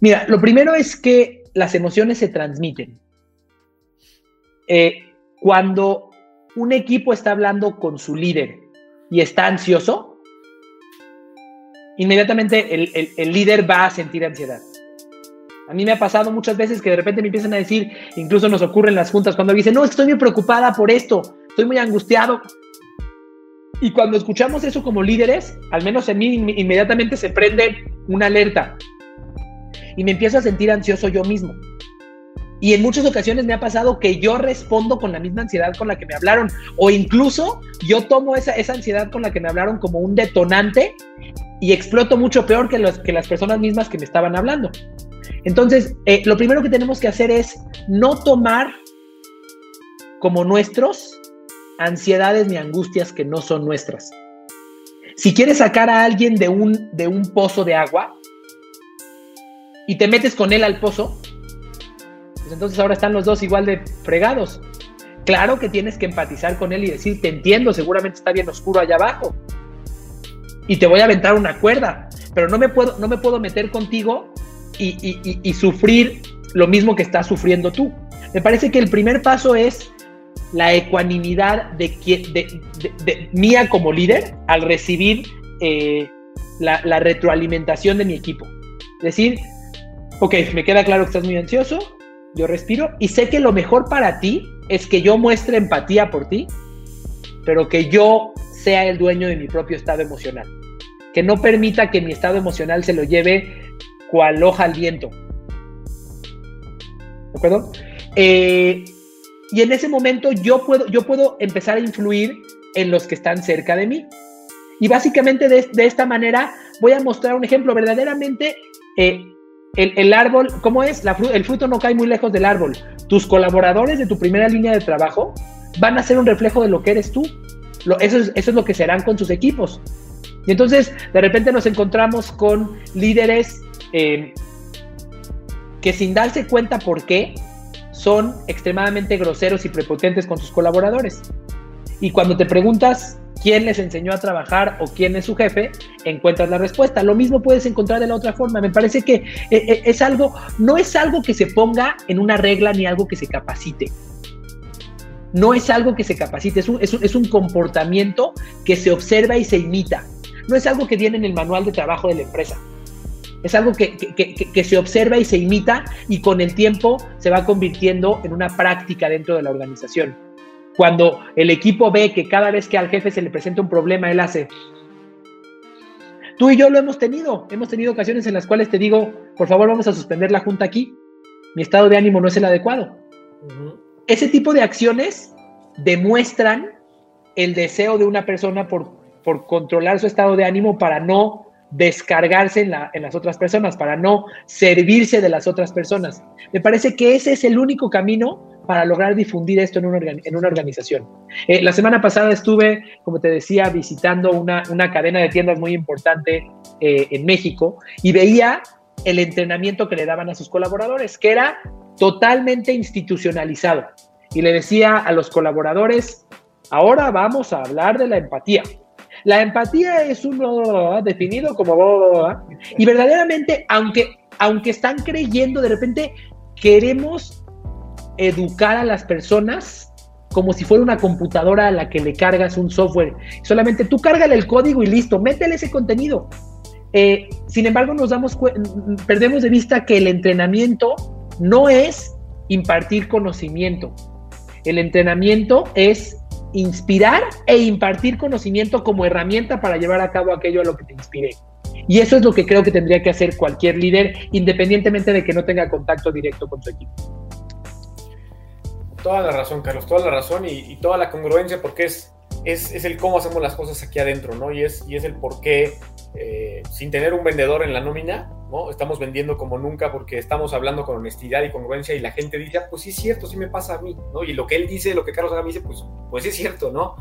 [SPEAKER 2] Mira, lo primero es que las emociones se transmiten. Eh, cuando un equipo está hablando con su líder y está ansioso, inmediatamente el, líder va a sentir ansiedad. A mí me ha pasado muchas veces que de repente me empiezan a decir, incluso nos ocurre en las juntas, cuando dicen, no, estoy muy preocupada por esto, estoy muy angustiado. Y cuando escuchamos eso como líderes, al menos en mí inmediatamente se prende una alerta y me empiezo a sentir ansioso yo mismo. Y en muchas ocasiones me ha pasado que yo respondo con la misma ansiedad con la que me hablaron. O incluso yo tomo esa, esa ansiedad con la que me hablaron como un detonante y exploto mucho peor que, los, que las personas mismas que me estaban hablando. Entonces, eh, lo primero que tenemos que hacer es no tomar como nuestros ansiedades ni angustias que no son nuestras. Si quieres sacar a alguien de un, de un pozo de agua, y te metes con él al pozo, pues entonces ahora están los dos igual de fregados. Claro que tienes que empatizar con él y decir, te entiendo, seguramente está bien oscuro allá abajo. Y te voy a aventar una cuerda, pero no me puedo, no me puedo meter contigo y, sufrir lo mismo que estás sufriendo tú. Me parece que el primer paso es la ecuanimidad de, de, mía como líder al recibir eh, la, la, retroalimentación de mi equipo. Es decir, ok, me queda claro que estás muy ansioso, yo respiro y sé que lo mejor para ti es que yo muestre empatía por ti, pero que yo sea el dueño de mi propio estado emocional. Que no permita que mi estado emocional se lo lleve cual hoja al viento. ¿De acuerdo? Eh, y en ese momento yo puedo, yo puedo empezar a influir en los que están cerca de mí. Y básicamente de, esta manera voy a mostrar un ejemplo. Verdaderamente eh, el, árbol, ¿cómo es? el fruto no cae muy lejos del árbol. Tus colaboradores de tu primera línea de trabajo van a ser un reflejo de lo que eres tú. eso, es, lo que serán con sus equipos. Y entonces, de repente nos encontramos con líderes eh, que sin darse cuenta por qué, son extremadamente groseros y prepotentes con sus colaboradores. Y cuando te preguntas quién les enseñó a trabajar o quién es su jefe, encuentras la respuesta. Lo mismo puedes encontrar de la otra forma. Me parece que eh, eh, es algo, no es algo que se ponga en una regla ni algo que se capacite. No es algo que se capacite, es un, es un comportamiento que se observa y se imita. No es algo que viene en el manual de trabajo de la empresa. Es algo que, que, se observa y se imita y con el tiempo se va convirtiendo en una práctica dentro de la organización. Cuando el equipo ve que cada vez que al jefe se le presenta un problema, él hace... Tú y yo lo hemos tenido. Hemos tenido ocasiones en las cuales te digo, por favor, vamos a suspender la junta aquí. Mi estado de ánimo no es el adecuado. Ese tipo de acciones demuestran el deseo de una persona por, por controlar su estado de ánimo para no descargarse en, la, en, las otras personas, para no servirse de las otras personas. Me parece que ese es el único camino para lograr difundir esto en una, organización. Eh, la semana pasada estuve, como te decía, visitando una, una cadena de tiendas muy importante eh, en México y veía el entrenamiento que le daban a sus colaboradores, que era totalmente institucionalizado. Y le decía a los colaboradores, ahora vamos a hablar de la empatía. La empatía es uno definido como... Y verdaderamente, aunque, aunque están creyendo, de repente queremos educar a las personas como si fuera una computadora a la que le cargas un software. Solamente tú cárgale el código y listo, métele ese contenido. Eh, sin embargo, nos damos perdemos de vista que el entrenamiento no es impartir conocimiento. El entrenamiento es inspirar e impartir conocimiento como herramienta para llevar a cabo aquello a lo que te inspire. Y eso es lo que creo que tendría que hacer cualquier líder, independientemente de que no tenga contacto directo con su equipo.
[SPEAKER 3] Toda la razón, Carlos, toda la razón y, toda la congruencia porque es, es, el cómo hacemos las cosas aquí adentro, ¿no? Y es, y es el por qué, eh, sin tener un vendedor en la nómina, ¿no? Estamos vendiendo como nunca porque estamos hablando con honestidad y congruencia y la gente dice, ah, pues sí es cierto, sí me pasa a mí, ¿no? Y lo que él dice, lo que Carlos Haga dice, pues, pues es cierto, ¿no?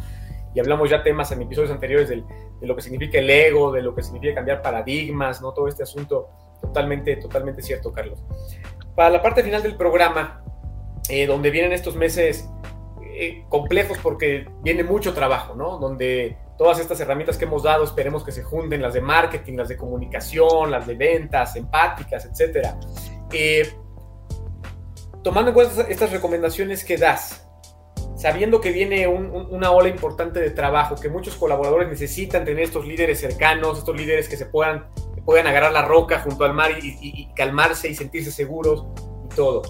[SPEAKER 3] Y hablamos ya temas en episodios anteriores de lo que significa el ego, de lo que significa cambiar paradigmas, ¿no? Todo este asunto totalmente, totalmente cierto, Carlos. Para la parte final del programa, eh, donde vienen estos meses eh, complejos porque viene mucho trabajo, ¿no? Donde todas estas herramientas que hemos dado esperemos que se junten, las de marketing, las de comunicación, las de ventas, empáticas, etcétera. Eh, tomando en cuenta estas recomendaciones que das, sabiendo que viene una ola importante de trabajo, que muchos colaboradores necesitan tener estos líderes cercanos, estos líderes que se puedan, puedan agarrar la roca junto al mar y calmarse y sentirse seguros y todo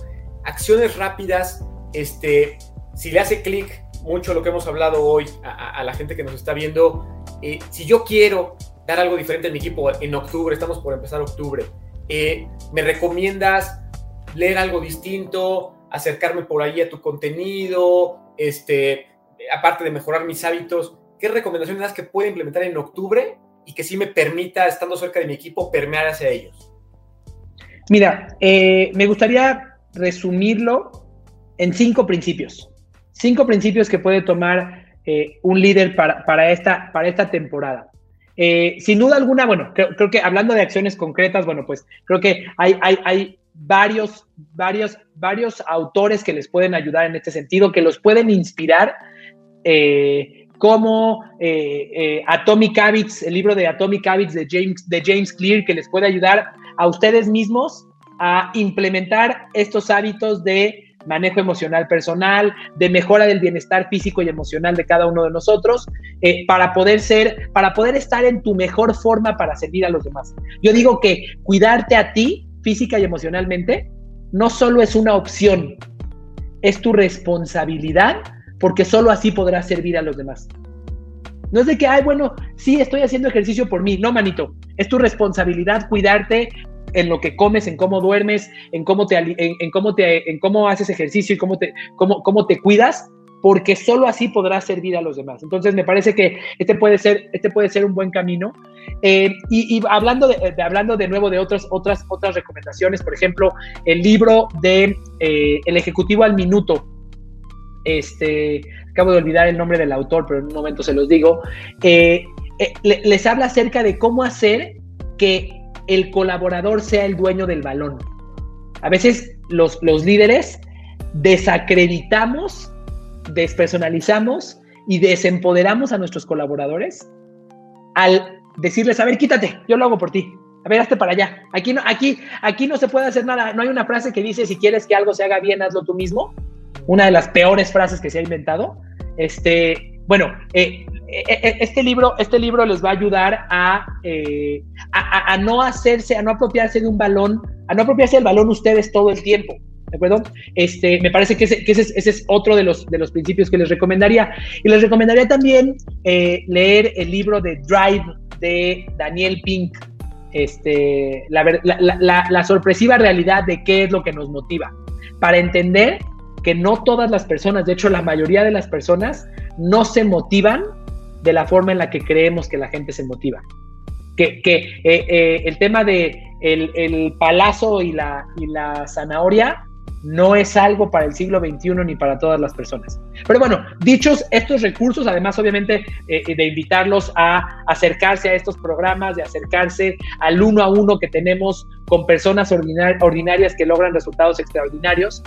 [SPEAKER 3] acciones rápidas, este, si le hace clic mucho lo que hemos hablado hoy a, la gente que nos está viendo, eh, si yo quiero dar algo diferente en mi equipo en octubre, estamos por empezar octubre, eh, ¿me recomiendas leer algo distinto, acercarme por ahí a tu contenido, este, aparte de mejorar mis hábitos? ¿Qué recomendaciones das que pueda implementar en octubre y que sí me permita, estando cerca de mi equipo, permear hacia ellos?
[SPEAKER 2] Mira, eh, me gustaría resumirlo en cinco principios. Cinco principios que puede tomar eh, un líder para, esta, para esta temporada. Eh, sin duda alguna, bueno, creo, que hablando de acciones concretas, bueno, pues creo que hay, hay, hay varios, varios, varios autores que les pueden ayudar en este sentido, que los pueden inspirar, eh, como Atomic Habits, el libro de Atomic Habits de James, de James Clear, que les puede ayudar a ustedes mismos a implementar estos hábitos de manejo emocional personal, de mejora del bienestar físico y emocional de cada uno de nosotros, eh, para poder ser, para poder estar en tu mejor forma para servir a los demás. Yo digo que cuidarte a ti, física y emocionalmente, no solo es una opción, es tu responsabilidad, porque solo así podrás servir a los demás. No es de que, ay, bueno, sí, estoy haciendo ejercicio por mí. No, manito, es tu responsabilidad cuidarte, en lo que comes, en cómo duermes, en cómo te, en, cómo te, en cómo haces ejercicio y cómo te, cómo, cómo te cuidas, porque solo así podrás servir a los demás. Entonces me parece que este puede ser, este puede ser un buen camino. Eh, y, hablando, de, hablando de nuevo de otras, otras, otras recomendaciones, por ejemplo, el libro de eh, El Ejecutivo al Minuto. Este, acabo de olvidar el nombre del autor, pero en un momento se los digo. Eh, les habla acerca de cómo hacer que el colaborador sea el dueño del balón. A veces los, los líderes desacreditamos, despersonalizamos y desempoderamos a nuestros colaboradores al decirles, a ver, quítate, yo lo hago por ti. A ver, hazte para allá. Aquí no, aquí, aquí no se puede hacer nada. No hay una frase que dice, si quieres que algo se haga bien, hazlo tú mismo. Una de las peores frases que se ha inventado. Este, bueno, eh, este libro, este libro les va a ayudar a, a, no hacerse, a no apropiarse de un balón, a no apropiarse del balón ustedes todo el tiempo. ¿De acuerdo? Este, me parece que, ese, es, otro de los, de los principios que les recomendaría. Y les recomendaría también leer el libro de Drive de Daniel Pink. Este, la, la sorpresiva realidad de qué es lo que nos motiva. Para entender que no todas las personas, de hecho la mayoría de las personas, no se motivan de la forma en la que creemos que la gente se motiva. Que, eh, eh, el tema de el, palazo y la, y la zanahoria no es algo para el siglo XXI ni para todas las personas. Pero bueno, dichos estos recursos, además obviamente eh, de invitarlos a acercarse a estos programas, de acercarse al uno a uno que tenemos con personas ordinarias que logran resultados extraordinarios,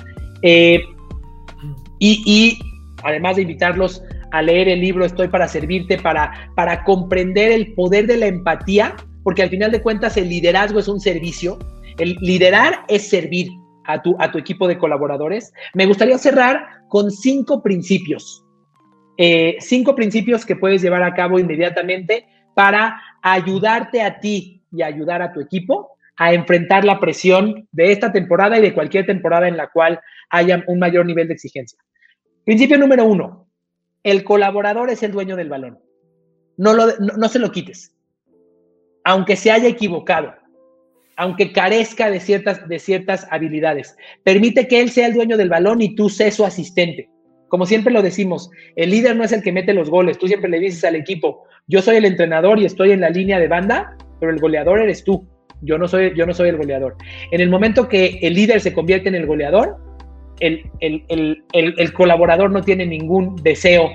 [SPEAKER 2] y, además de invitarlos a leer el libro Estoy para servirte, para, para comprender el poder de la empatía, porque al final de cuentas el liderazgo es un servicio, el liderar es servir a tu, a tu equipo de colaboradores. Me gustaría cerrar con cinco principios, eh, cinco principios que puedes llevar a cabo inmediatamente para ayudarte a ti y ayudar a tu equipo a enfrentar la presión de esta temporada y de cualquier temporada en la cual haya un mayor nivel de exigencia. Principio número uno, el colaborador es el dueño del balón. No, lo, no, se lo quites. Aunque se haya equivocado, aunque carezca de ciertas, de ciertas habilidades. Permite que él sea el dueño del balón y tú seas su asistente. Como siempre lo decimos, el líder no es el que mete los goles. Tú siempre le dices al equipo, yo soy el entrenador y estoy en la línea de banda, pero el goleador eres tú. Yo no soy, yo no soy el goleador. En el momento que el líder se convierte en el goleador, el, colaborador no tiene ningún deseo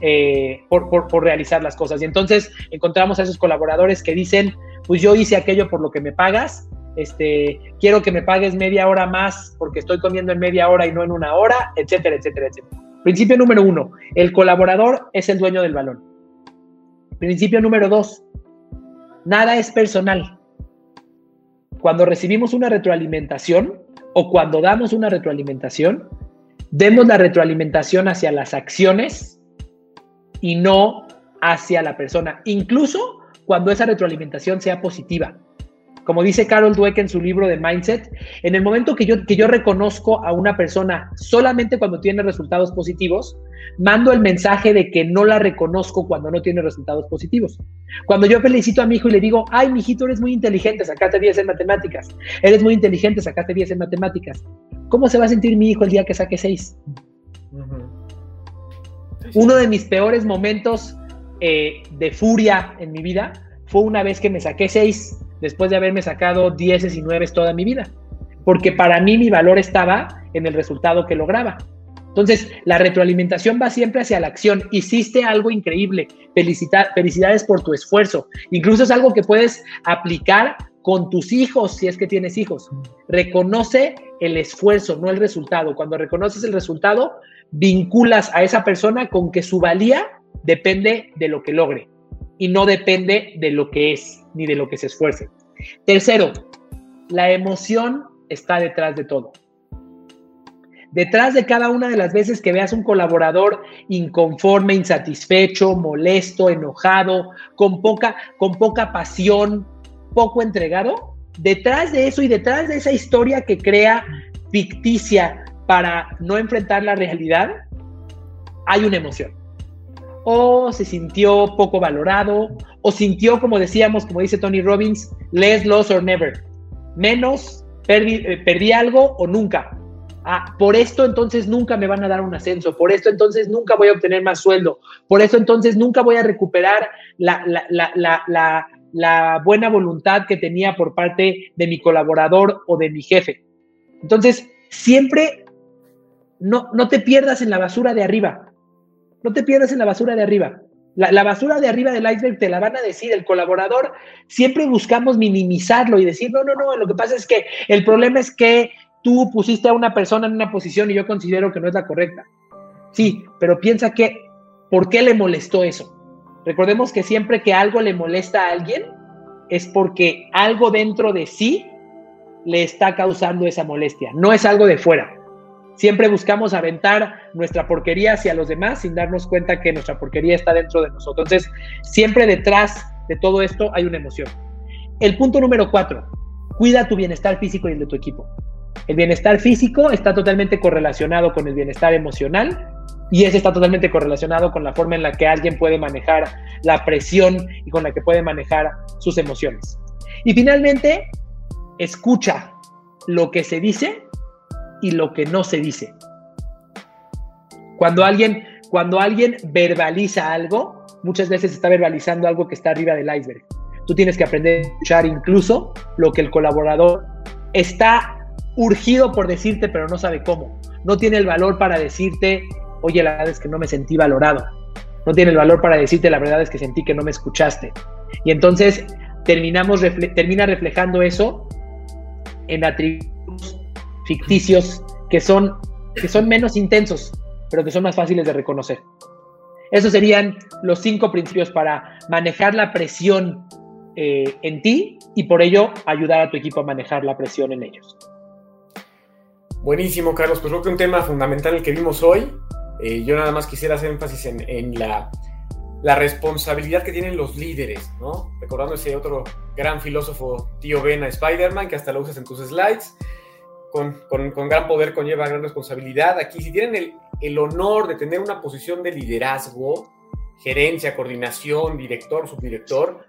[SPEAKER 2] eh, por, realizar las cosas. Y entonces encontramos a esos colaboradores que dicen, pues yo hice aquello por lo que me pagas, este, quiero que me pagues media hora más porque estoy comiendo en media hora y no en una hora, etcétera, etcétera, etcétera. Principio número uno, el colaborador es el dueño del balón. Principio número dos, nada es personal. Cuando recibimos una retroalimentación, o cuando damos una retroalimentación, demos la retroalimentación hacia las acciones y no hacia la persona, incluso cuando esa retroalimentación sea positiva. Como dice Carol Dweck en su libro de Mindset, en el momento que yo, que yo reconozco a una persona solamente cuando tiene resultados positivos, mando el mensaje de que no la reconozco cuando no tiene resultados positivos. Cuando yo felicito a mi hijo y le digo, ay, mi hijito, eres muy inteligente, sacaste 10 en matemáticas, eres muy inteligente, sacaste 10 en matemáticas. ¿Cómo se va a sentir mi hijo el día que saque 6? Uno de mis peores momentos eh, de furia en mi vida fue una vez que me saqué 6 después de haberme sacado 10 y 9 toda mi vida, porque para mí mi valor estaba en el resultado que lograba. Entonces, la retroalimentación va siempre hacia la acción. Hiciste algo increíble. felicidades por tu esfuerzo. Incluso es algo que puedes aplicar con tus hijos, si es que tienes hijos. Reconoce el esfuerzo, no el resultado. Cuando reconoces el resultado, vinculas a esa persona con que su valía depende de lo que logre y no depende de lo que es ni de lo que se esfuerce. Tercero, la emoción está detrás de todo. Detrás de cada una de las veces que veas un colaborador inconforme, insatisfecho, molesto, enojado, con poca, con poca pasión, poco entregado, detrás de eso y detrás de esa historia que crea ficticia para no enfrentar la realidad, hay una emoción. O se sintió poco valorado, o sintió, como decíamos, como dice Tony Robbins, less, loss or never. Menos, eh, perdí algo o nunca ah, por esto entonces nunca me van a dar un ascenso, por esto entonces nunca voy a obtener más sueldo, por eso entonces nunca voy a recuperar la, la, buena voluntad que tenía por parte de mi colaborador o de mi jefe. Entonces, siempre no, no te pierdas en la basura de arriba, no te pierdas en la basura de arriba. La, la, basura de arriba del iceberg te la van a decir el colaborador. Siempre buscamos minimizarlo y decir, no, no, no, lo que pasa es que el problema es que tú pusiste a una persona en una posición y yo considero que no es la correcta. Sí, pero piensa que, ¿por qué le molestó eso? Recordemos que siempre que algo le molesta a alguien, es porque algo dentro de sí le está causando esa molestia, no es algo de fuera. Siempre buscamos aventar nuestra porquería hacia los demás sin darnos cuenta que nuestra porquería está dentro de nosotros. Entonces, siempre detrás de todo esto hay una emoción. El punto número cuatro, cuida tu bienestar físico y el de tu equipo. El bienestar físico está totalmente correlacionado con el bienestar emocional y ese está totalmente correlacionado con la forma en la que alguien puede manejar la presión y con la que puede manejar sus emociones. Y finalmente, escucha lo que se dice y lo que no se dice. Cuando alguien, cuando alguien verbaliza algo, muchas veces está verbalizando algo que está arriba del iceberg. Tú tienes que aprender a escuchar incluso lo que el colaborador está urgido por decirte, pero no sabe cómo. No tiene el valor para decirte, oye, la verdad es que no me sentí valorado. No tiene el valor para decirte, la verdad es que sentí que no me escuchaste. Y entonces terminamos termina reflejando eso en atributos ficticios que son, que son menos intensos, pero que son más fáciles de reconocer. Esos serían los cinco principios para manejar la presión eh, en ti y por ello ayudar a tu equipo a manejar la presión en ellos.
[SPEAKER 3] Buenísimo, Carlos. Pues creo que un tema fundamental el que vimos hoy. Eh, yo nada más quisiera hacer énfasis en, la, la, responsabilidad que tienen los líderes, ¿no? Recordando ese otro gran filósofo, tío Ben a Spider-Man, que hasta lo usas en tus slides. Con, con, gran poder conlleva gran responsabilidad. Aquí, si tienen el, el honor de tener una posición de liderazgo, gerencia, coordinación, director, subdirector,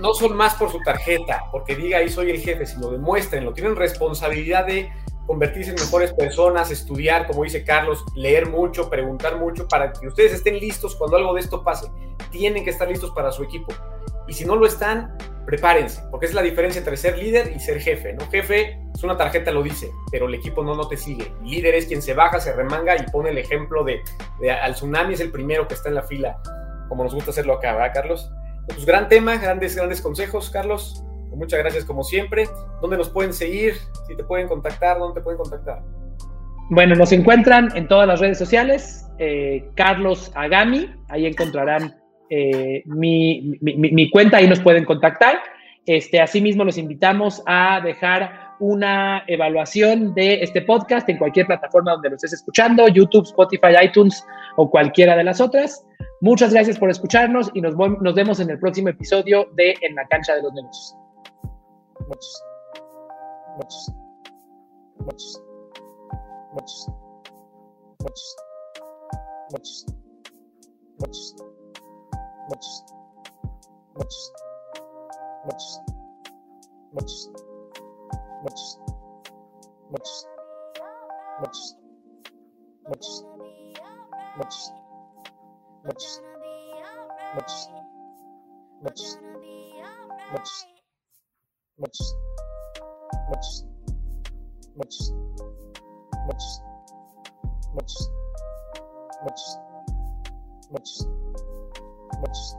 [SPEAKER 3] no son más por su tarjeta, porque diga ahí soy el jefe, sino demuéstrenlo. Tienen responsabilidad de convertirse en mejores personas, estudiar, como dice Carlos, leer mucho, preguntar mucho, para que ustedes estén listos cuando algo de esto pase. Tienen que estar listos para su equipo. Y si no lo están, prepárense, porque es la diferencia entre ser líder y ser jefe. ¿no? Jefe es una tarjeta, lo dice, pero el equipo no, no te sigue. líder es quien se baja, se remanga y pone el ejemplo de, de al tsunami es el primero que está en la fila, como nos gusta hacerlo acá, ¿verdad, Carlos? Pues gran tema, grandes, grandes consejos, Carlos. Muchas gracias como siempre. ¿Dónde nos pueden seguir? Si te pueden contactar, ¿dónde te pueden contactar?
[SPEAKER 2] Bueno, nos encuentran en todas las redes sociales. Eh, Carlos Agami, ahí encontrarán eh, mi, cuenta, ahí nos pueden contactar. Este, asimismo, los invitamos a dejar una evaluación de este podcast en cualquier plataforma donde lo estés escuchando, YouTube, Spotify, iTunes o cualquiera de las otras. Muchas gracias por escucharnos y nos, nos vemos en el próximo episodio de En la cancha de los negocios. Much. Much. Much. Much. Much. Much. Much. Much. Much. Much. Much. Much. Much. Much. Much. Much. Much. Much. Muchos, muchos, muchos, muchos, muchos, muchos, muchos, muchos,